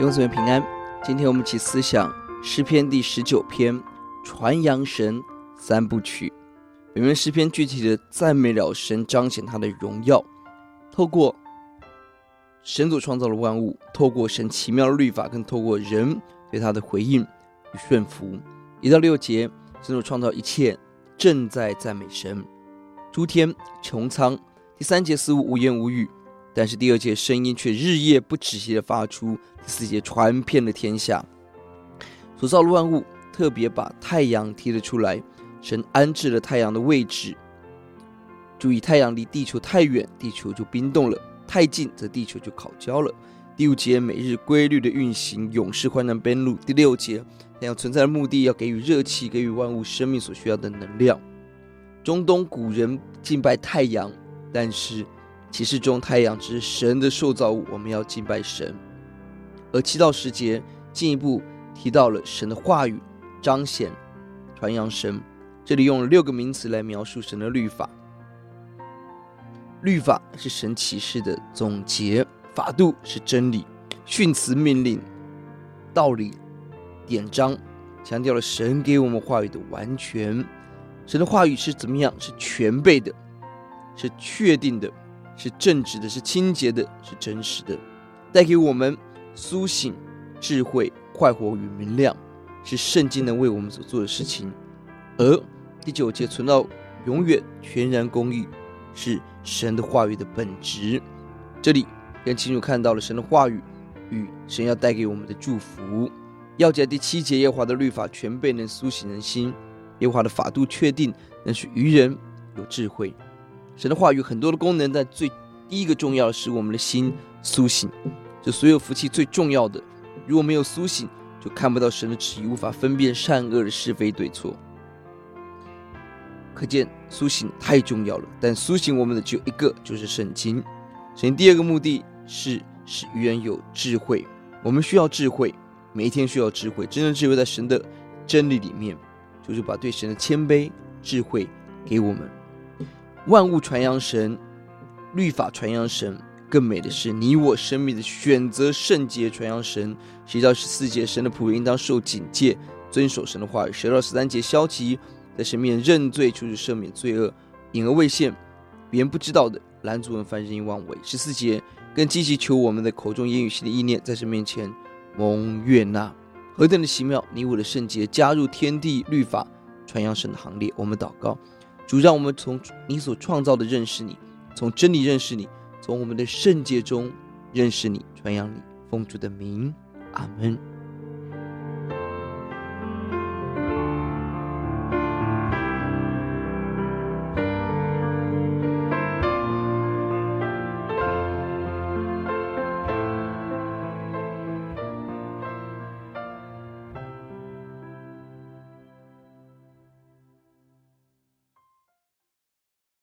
弟兄姊妹平安，今天我们一起思想诗篇第十九篇，传扬神三部曲。本篇诗篇具体的赞美了神，彰显他的荣耀。透过神所创造的万物，透过神奇妙的律法，跟透过人对他的回应与顺服。一到六节，神所创造一切正在赞美神，诸天穹苍。第三节似乎无言无语。但是第二节声音却日夜不止息的发出，第四节传遍了天下。所造的万物特别把太阳提了出来，神安置了太阳的位置。注意，太阳离地球太远，地球就冰冻了；太近，则地球就烤焦了。第五节每日规律的运行，永世患难边路。第六节太阳存在的目的，要给予热气，给予万物生命所需要的能量。中东古人敬拜太阳，但是。启示中，太阳只是神的受造物，我们要敬拜神。而七到十节进一步提到了神的话语，彰显、传扬神。这里用了六个名词来描述神的律法。律法是神启示的总结，法度是真理，训词命令、道理、典章，强调了神给我们话语的完全。神的话语是怎么样？是全备的，是确定的。是正直的，是清洁的，是真实的，带给我们苏醒、智慧、快活与明亮，是圣经能为我们所做的事情。而第九节存到永远、全然公义，是神的话语的本质。这里更清楚看到了神的话语与神要带给我们的祝福。要讲第七节，耶华的律法全备，能苏醒人心；耶华的法度确定，能使愚人有智慧。神的话语很多的功能，但最第一个重要的是我们的心苏醒。这所有福气最重要的，如果没有苏醒，就看不到神的旨意，无法分辨善恶的是非对错。可见苏醒太重要了。但苏醒我们的只有一个，就是圣经。神第二个目的是使愚人有智慧。我们需要智慧，每一天需要智慧。真正智慧在神的真理里面，就是把对神的谦卑、智慧给我们。万物传扬神，律法传扬神，更美的是你我生命的选择圣洁传扬神。十一到十四节，神的仆人应当受警戒，遵守神的话语。十二到十三节，消极在神面前认罪，求主赦免罪恶，隐而未现，别人不知道的拦阻人犯任意妄为。十四节，更积极求我们的口中言语心的意念，在神面前蒙悦纳。何等的奇妙！你我的圣洁加入天地律法传扬神的行列。我们祷告。主，让我们从你所创造的认识你，从真理认识你，从我们的圣洁中认识你，传扬你，奉主的名，阿门。